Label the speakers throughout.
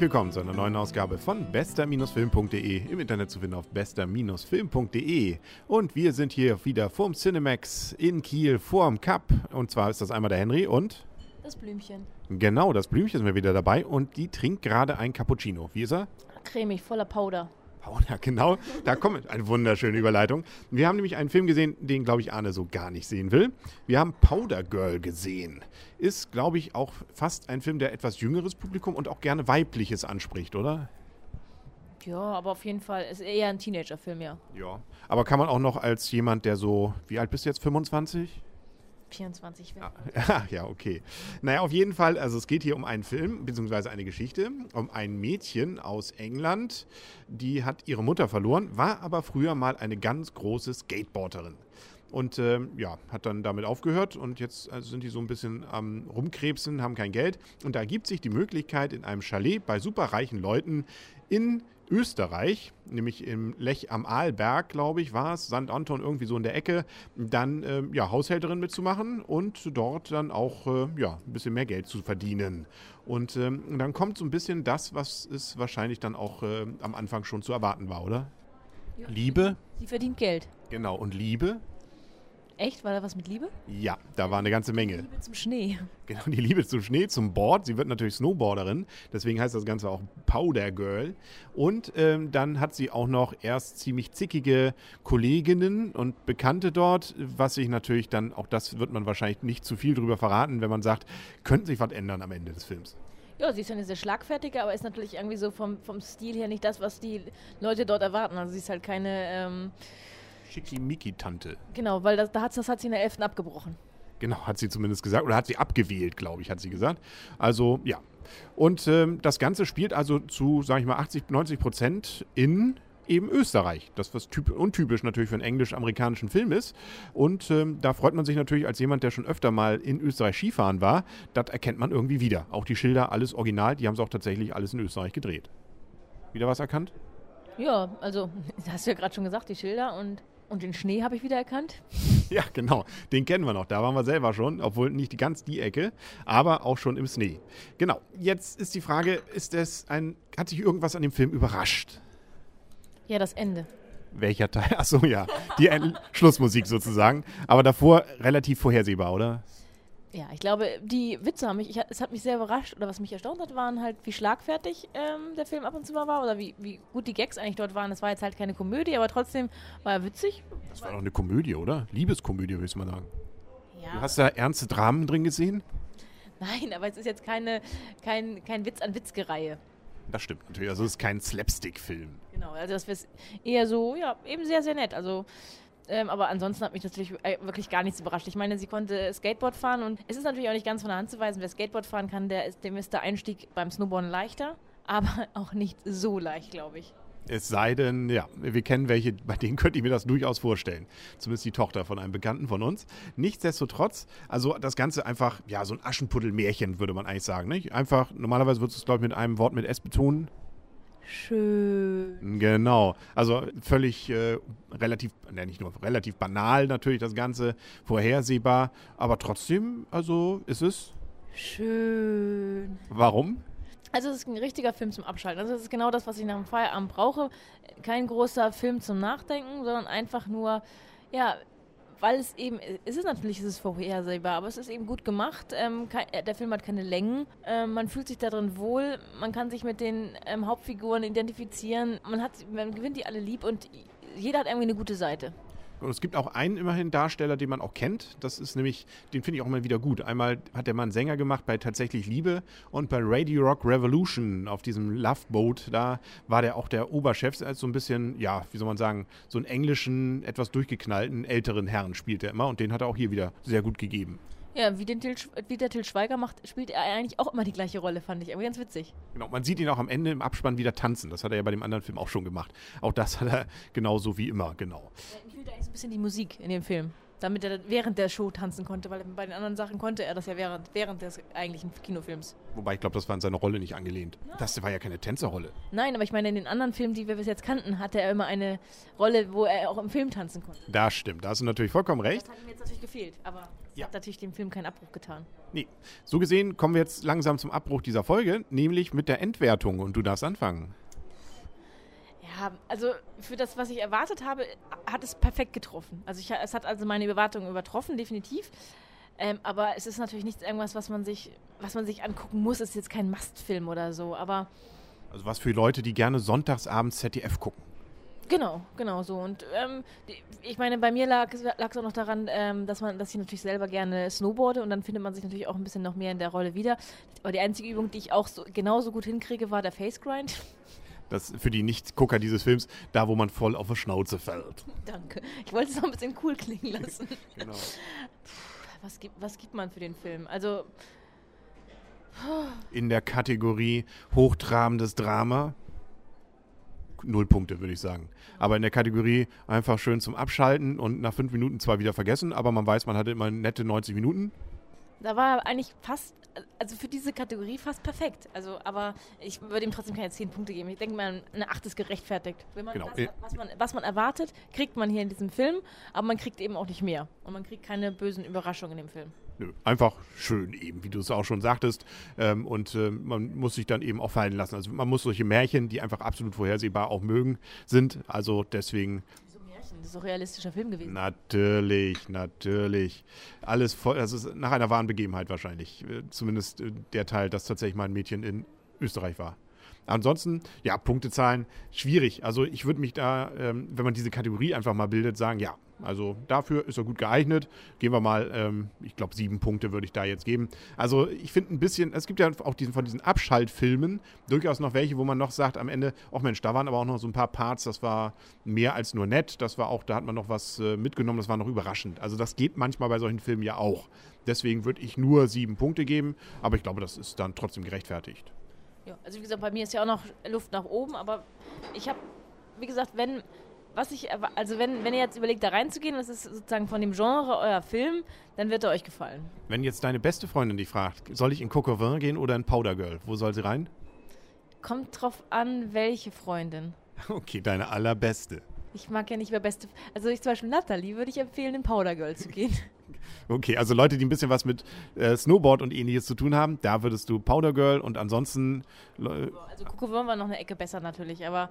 Speaker 1: Herzlich willkommen zu einer neuen Ausgabe von bester-film.de. Im Internet zu finden auf bester-film.de. Und wir sind hier wieder vorm Cinemax in Kiel, vorm Cup. Und zwar ist das einmal der Henry und.
Speaker 2: Das Blümchen.
Speaker 1: Genau, das Blümchen ist mir wieder dabei und die trinkt gerade ein Cappuccino. Wie ist er?
Speaker 2: Cremig, voller Powder.
Speaker 1: Powder, genau. Da kommt eine wunderschöne Überleitung. Wir haben nämlich einen Film gesehen, den, glaube ich, Arne so gar nicht sehen will. Wir haben Powder Girl gesehen. Ist, glaube ich, auch fast ein Film, der etwas jüngeres Publikum und auch gerne weibliches anspricht, oder?
Speaker 2: Ja, aber auf jeden Fall ist eher ein Teenager-Film, ja.
Speaker 1: Ja. Aber kann man auch noch als jemand, der so, wie alt bist du jetzt? 25?
Speaker 2: 24
Speaker 1: ja. Ah, ja, okay. Naja, auf jeden Fall, also es geht hier um einen Film, beziehungsweise eine Geschichte, um ein Mädchen aus England, die hat ihre Mutter verloren, war aber früher mal eine ganz große Skateboarderin. Und äh, ja, hat dann damit aufgehört und jetzt also sind die so ein bisschen am Rumkrebsen, haben kein Geld. Und da gibt sich die Möglichkeit, in einem Chalet bei superreichen Leuten in Österreich, nämlich im Lech am Aalberg, glaube ich, war es, St. Anton irgendwie so in der Ecke, dann äh, ja, Haushälterin mitzumachen und dort dann auch äh, ja, ein bisschen mehr Geld zu verdienen. Und ähm, dann kommt so ein bisschen das, was es wahrscheinlich dann auch äh, am Anfang schon zu erwarten war, oder? Ja. Liebe.
Speaker 2: Sie verdient Geld.
Speaker 1: Genau, und Liebe
Speaker 2: Echt? War da was mit Liebe?
Speaker 1: Ja, da war eine ganze Menge.
Speaker 2: Die Liebe zum Schnee.
Speaker 1: Genau, die Liebe zum Schnee, zum Board. Sie wird natürlich Snowboarderin, deswegen heißt das Ganze auch Powder Girl. Und ähm, dann hat sie auch noch erst ziemlich zickige Kolleginnen und Bekannte dort, was sich natürlich dann, auch das wird man wahrscheinlich nicht zu viel drüber verraten, wenn man sagt, könnte sich was ändern am Ende des Films.
Speaker 2: Ja, sie ist eine sehr schlagfertige, aber ist natürlich irgendwie so vom, vom Stil her nicht das, was die Leute dort erwarten. Also sie ist halt keine... Ähm
Speaker 1: Schickimicki-Tante.
Speaker 2: Genau, weil das, das hat sie in der 11. abgebrochen.
Speaker 1: Genau, hat sie zumindest gesagt. Oder hat sie abgewählt, glaube ich, hat sie gesagt. Also, ja. Und ähm, das Ganze spielt also zu, sage ich mal, 80, 90 Prozent in eben Österreich. Das, was typ, untypisch natürlich für einen englisch-amerikanischen Film ist. Und ähm, da freut man sich natürlich als jemand, der schon öfter mal in Österreich Skifahren war, das erkennt man irgendwie wieder. Auch die Schilder, alles original, die haben es auch tatsächlich alles in Österreich gedreht. Wieder was erkannt?
Speaker 2: Ja, also, hast du ja gerade schon gesagt, die Schilder und und den Schnee habe ich wieder erkannt.
Speaker 1: Ja, genau. Den kennen wir noch. Da waren wir selber schon, obwohl nicht ganz die Ecke, aber auch schon im Schnee. Genau. Jetzt ist die Frage, ist es ein, hat sich irgendwas an dem Film überrascht?
Speaker 2: Ja, das Ende.
Speaker 1: Welcher Teil? Achso, ja. Die Schlussmusik sozusagen. Aber davor relativ vorhersehbar, oder?
Speaker 2: Ja, ich glaube, die Witze haben mich, ich, es hat mich sehr überrascht, oder was mich erstaunt hat, waren halt, wie schlagfertig ähm, der Film ab und zu mal war, oder wie, wie gut die Gags eigentlich dort waren. Es war jetzt halt keine Komödie, aber trotzdem war er witzig.
Speaker 1: Das war doch eine Komödie, oder? Liebeskomödie, würde ich mal sagen. Ja. Du hast da ernste Dramen drin gesehen?
Speaker 2: Nein, aber es ist jetzt keine, kein, kein Witz an Witzgereihe.
Speaker 1: Das stimmt natürlich. Also es ist kein Slapstick-Film.
Speaker 2: Genau, also das wäre eher so, ja, eben sehr, sehr nett. Also ähm, aber ansonsten hat mich natürlich äh, wirklich gar nichts überrascht. Ich meine, sie konnte Skateboard fahren und es ist natürlich auch nicht ganz von der Hand zu weisen, wer Skateboard fahren kann, der ist, dem ist der Einstieg beim Snowboarden leichter, aber auch nicht so leicht, glaube ich.
Speaker 1: Es sei denn, ja, wir kennen welche, bei denen könnte ich mir das durchaus vorstellen. Zumindest die Tochter von einem Bekannten von uns. Nichtsdestotrotz, also das Ganze einfach, ja, so ein Aschenputtel-Märchen, würde man eigentlich sagen. Nicht? Einfach, normalerweise würdest du es, glaube ich, mit einem Wort mit S betonen.
Speaker 2: Schön.
Speaker 1: Genau. Also völlig äh, relativ, ne, nicht nur relativ banal natürlich das Ganze, vorhersehbar, aber trotzdem, also ist es.
Speaker 2: Schön.
Speaker 1: Warum?
Speaker 2: Also es ist ein richtiger Film zum Abschalten. Also es ist genau das, was ich nach dem Feierabend brauche. Kein großer Film zum Nachdenken, sondern einfach nur, ja, weil es eben, es ist natürlich es vorhersehbar, aber es ist eben gut gemacht. Ähm, kein, äh, der Film hat keine Längen. Ähm, man fühlt sich darin wohl. Man kann sich mit den ähm, Hauptfiguren identifizieren. Man, hat, man gewinnt die alle lieb und jeder hat irgendwie eine gute Seite.
Speaker 1: Und es gibt auch einen immerhin Darsteller, den man auch kennt. Das ist nämlich, den finde ich auch immer wieder gut. Einmal hat der Mann Sänger gemacht bei Tatsächlich Liebe und bei Radio Rock Revolution auf diesem Love Boat. Da war der auch der Oberchef, als so ein bisschen, ja, wie soll man sagen, so einen englischen, etwas durchgeknallten älteren Herrn spielt er immer und den hat er auch hier wieder sehr gut gegeben.
Speaker 2: Ja, wie, den Til, wie der Til Schweiger macht, spielt er eigentlich auch immer die gleiche Rolle, fand ich. Aber ganz witzig.
Speaker 1: Genau, man sieht ihn auch am Ende im Abspann wieder tanzen. Das hat er ja bei dem anderen Film auch schon gemacht. Auch das hat er genauso wie immer, genau.
Speaker 2: Ja, ich fühlte eigentlich so ein bisschen die Musik in dem Film. Damit er während der Show tanzen konnte, weil bei den anderen Sachen konnte er das ja während, während des eigentlichen Kinofilms.
Speaker 1: Wobei ich glaube, das war an seine Rolle nicht angelehnt. Das war ja keine Tänzerrolle.
Speaker 2: Nein, aber ich meine, in den anderen Filmen, die wir bis jetzt kannten, hatte er immer eine Rolle, wo er auch im Film tanzen konnte.
Speaker 1: Das stimmt, da hast du natürlich vollkommen recht.
Speaker 2: Das hat ihm jetzt natürlich gefehlt, aber
Speaker 1: Ja.
Speaker 2: hat natürlich dem Film keinen Abbruch getan.
Speaker 1: Nee. So gesehen kommen wir jetzt langsam zum Abbruch dieser Folge, nämlich mit der Endwertung. Und du darfst anfangen.
Speaker 2: Ja, also für das, was ich erwartet habe, hat es perfekt getroffen. Also ich, es hat also meine Erwartungen übertroffen, definitiv. Ähm, aber es ist natürlich nicht irgendwas, was man sich, was man sich angucken muss. Es ist jetzt kein Must-Film oder so. Aber
Speaker 1: Also was für Leute, die gerne sonntagsabends ZDF gucken.
Speaker 2: genau, genau so. Und ähm, ich meine, bei mir lag es lag es auch noch daran, ähm, dass man, dass ich natürlich selber gerne snowboarde und dann findet man sich natürlich auch ein bisschen noch mehr in der Rolle wieder. Aber die einzige Übung, die ich auch so, genauso gut hinkriege, war der Face Grind.
Speaker 1: Das für die Nicht-Gucker dieses Films, da wo man voll auf die Schnauze fällt.
Speaker 2: Danke. Ich wollte es noch ein bisschen cool klingen lassen.
Speaker 1: Genau.
Speaker 2: Was gibt, was gibt man für den Film? Also,
Speaker 1: In der Kategorie hochtrabendes Drama. Null Punkte, würde ich sagen. Aber in der Kategorie einfach schön zum Abschalten und nach fünf Minuten zwar wieder vergessen, aber man weiß, man hatte immer nette 90 Minuten.
Speaker 2: Da war er eigentlich fast, also für diese Kategorie fast perfekt. Also, aber ich würde ihm trotzdem keine 10 Punkte geben. Ich denke mal, eine 8 ist gerechtfertigt. Wenn man
Speaker 1: Genau.
Speaker 2: das, was, man, was man erwartet, kriegt man hier in diesem Film, aber man kriegt eben auch nicht mehr. Und man kriegt keine bösen Überraschungen in dem Film.
Speaker 1: Nö, einfach schön eben, wie du es auch schon sagtest. Ähm, und ähm, man muss sich dann eben auch fallen lassen. Also man muss solche Märchen, die einfach absolut vorhersehbar auch mögen, sind. Also deswegen
Speaker 2: So Märchen, das ist doch realistischer Film gewesen.
Speaker 1: natürlich, natürlich. Alles voll, ist nach einer wahren Begebenheit wahrscheinlich. Äh, Zumindest äh, der Teil, dass tatsächlich mal ein Mädchen in Österreich war. Ansonsten, ja, Punktezahlen, schwierig. Also ich würde mich da, ähm, wenn man diese Kategorie einfach mal bildet, sagen, ja, also dafür ist er gut geeignet. Gehen wir mal, ähm, ich glaube, sieben Punkte würde ich da jetzt geben. Also ich finde ein bisschen, es gibt ja auch diesen, von diesen Abschaltfilmen durchaus noch welche, wo man noch sagt am Ende, ach Mensch, da waren aber auch noch so ein paar Parts, das war mehr als nur nett. Das war auch, da hat man noch was äh, mitgenommen, das war noch überraschend. Also das geht manchmal bei solchen Filmen ja auch. Deswegen würde ich nur sieben Punkte geben, aber ich glaube, das ist dann trotzdem gerechtfertigt.
Speaker 2: Ja, also wie gesagt, bei mir ist ja auch noch Luft nach oben, aber ich habe, wie gesagt, wenn, was ich, also wenn, wenn ihr jetzt überlegt, da reinzugehen, das ist sozusagen von dem Genre euer Film, dann wird er euch gefallen.
Speaker 1: Wenn jetzt deine beste Freundin dich fragt, soll ich in Coquevin gehen oder in Powder Girl? Wo soll sie rein?
Speaker 2: Kommt drauf an, welche Freundin.
Speaker 1: Okay, deine allerbeste.
Speaker 2: Ich mag ja nicht mehr beste. Also ich zum Beispiel Natalie würde ich empfehlen, in Powder Girl zu gehen.
Speaker 1: Okay, also Leute, die ein bisschen was mit äh, Snowboard und ähnliches zu tun haben, da würdest du Powder Girl und ansonsten Le-
Speaker 2: Also Coco war noch eine Ecke besser natürlich, aber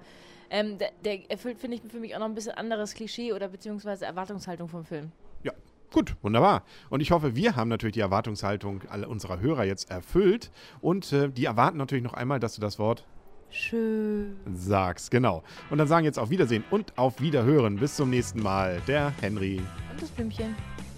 Speaker 2: ähm, der, der erfüllt, finde ich, für mich auch noch ein bisschen anderes Klischee oder beziehungsweise Erwartungshaltung vom Film.
Speaker 1: Ja, gut, wunderbar. Und ich hoffe, wir haben natürlich die Erwartungshaltung aller unserer Hörer jetzt erfüllt und äh, die erwarten natürlich noch einmal, dass du das Wort
Speaker 2: Schön.
Speaker 1: sagst. Genau. Und dann sagen jetzt auf Wiedersehen und auf Wiederhören. Bis zum nächsten Mal. Der Henry
Speaker 2: Und das Blümchen.